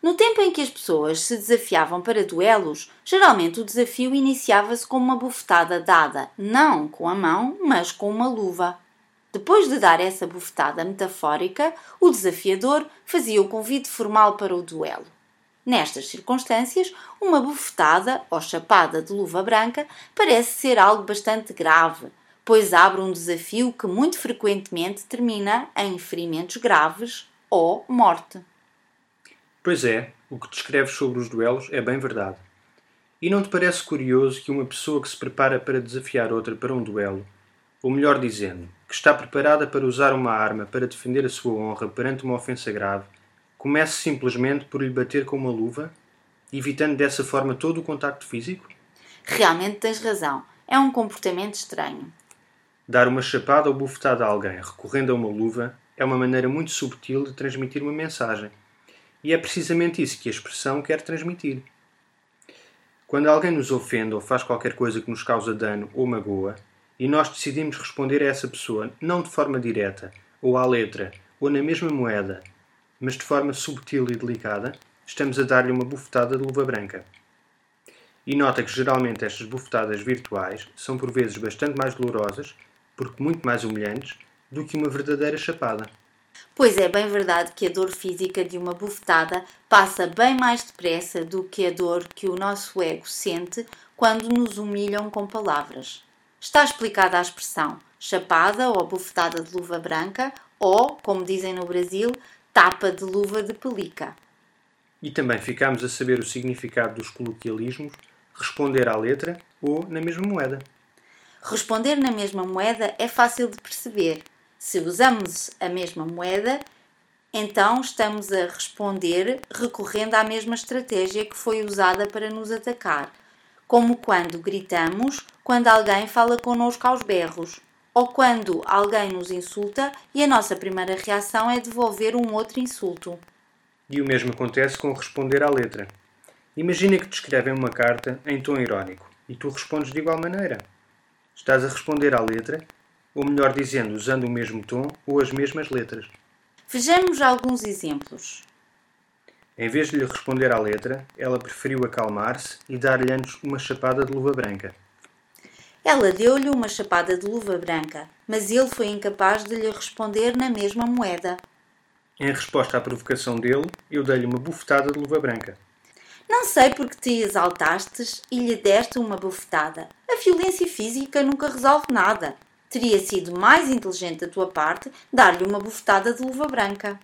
No tempo em que as pessoas se desafiavam para duelos, geralmente o desafio iniciava-se com uma bufetada dada, não com a mão, mas com uma luva. Depois de dar essa bufetada metafórica, o desafiador fazia o convite formal para o duelo. Nestas circunstâncias, uma bufetada ou chapada de luva branca parece ser algo bastante grave, pois abre um desafio que muito frequentemente termina em ferimentos graves ou morte. Pois é, o que descreves sobre os duelos é bem verdade. E não te parece curioso que uma pessoa que se prepara para desafiar outra para um duelo, ou melhor dizendo, que está preparada para usar uma arma para defender a sua honra perante uma ofensa grave, comece simplesmente por lhe bater com uma luva, evitando dessa forma todo o contacto físico? Realmente tens razão. É um comportamento estranho. Dar uma chapada ou bufetada a alguém recorrendo a uma luva é uma maneira muito subtil de transmitir uma mensagem. E é precisamente isso que a expressão quer transmitir. Quando alguém nos ofende ou faz qualquer coisa que nos causa dano ou magoa, e nós decidimos responder a essa pessoa não de forma direta, ou à letra, ou na mesma moeda, mas de forma subtil e delicada, estamos a dar-lhe uma bufetada de luva branca. E nota que geralmente estas bufetadas virtuais são por vezes bastante mais dolorosas, porque muito mais humilhantes, do que uma verdadeira chapada. Pois é bem verdade que a dor física de uma bufetada passa bem mais depressa do que a dor que o nosso ego sente quando nos humilham com palavras. Está explicada a expressão chapada ou bufetada de luva branca ou, como dizem no Brasil, tapa de luva de pelica. E também ficamos a saber o significado dos coloquialismos responder à letra ou na mesma moeda. Responder na mesma moeda é fácil de perceber. Se usamos a mesma moeda, então estamos a responder recorrendo à mesma estratégia que foi usada para nos atacar, como quando gritamos quando alguém fala connosco aos berros, ou quando alguém nos insulta e a nossa primeira reação é devolver um outro insulto. E o mesmo acontece com responder à letra. Imagina que te escrevem uma carta em tom irónico e tu respondes de igual maneira. Estás a responder à letra ou melhor dizendo, usando o mesmo tom ou as mesmas letras. Vejamos alguns exemplos. Em vez de lhe responder à letra, ela preferiu acalmar-se e dar-lhe antes uma chapada de luva branca. Ela deu-lhe uma chapada de luva branca, mas ele foi incapaz de lhe responder na mesma moeda. Em resposta à provocação dele, eu dei-lhe uma bufetada de luva branca. Não sei porque te exaltastes e lhe deste uma bufetada. A violência física nunca resolve nada. Teria sido mais inteligente da tua parte dar-lhe uma bufetada de luva branca.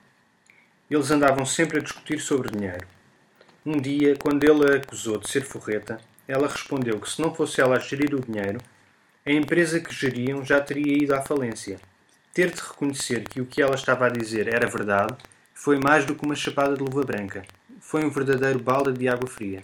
Eles andavam sempre a discutir sobre dinheiro. Um dia, quando ele a acusou de ser forreta, ela respondeu que se não fosse ela a gerir o dinheiro, a empresa que geriam já teria ido à falência. Ter de reconhecer que o que ela estava a dizer era verdade foi mais do que uma chapada de luva branca. Foi um verdadeiro balde de água fria.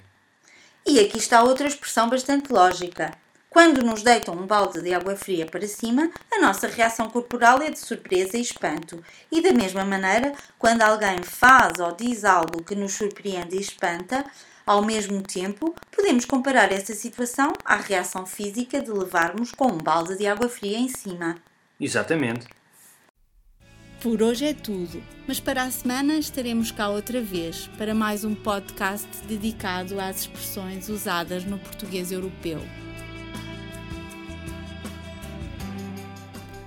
E aqui está outra expressão bastante lógica. Quando nos deitam um balde de água fria para cima, a nossa reação corporal é de surpresa e espanto. E da mesma maneira, quando alguém faz ou diz algo que nos surpreende e espanta, ao mesmo tempo, podemos comparar essa situação à reação física de levarmos com um balde de água fria em cima. Exatamente. Por hoje é tudo, mas para a semana estaremos cá outra vez para mais um podcast dedicado às expressões usadas no português europeu.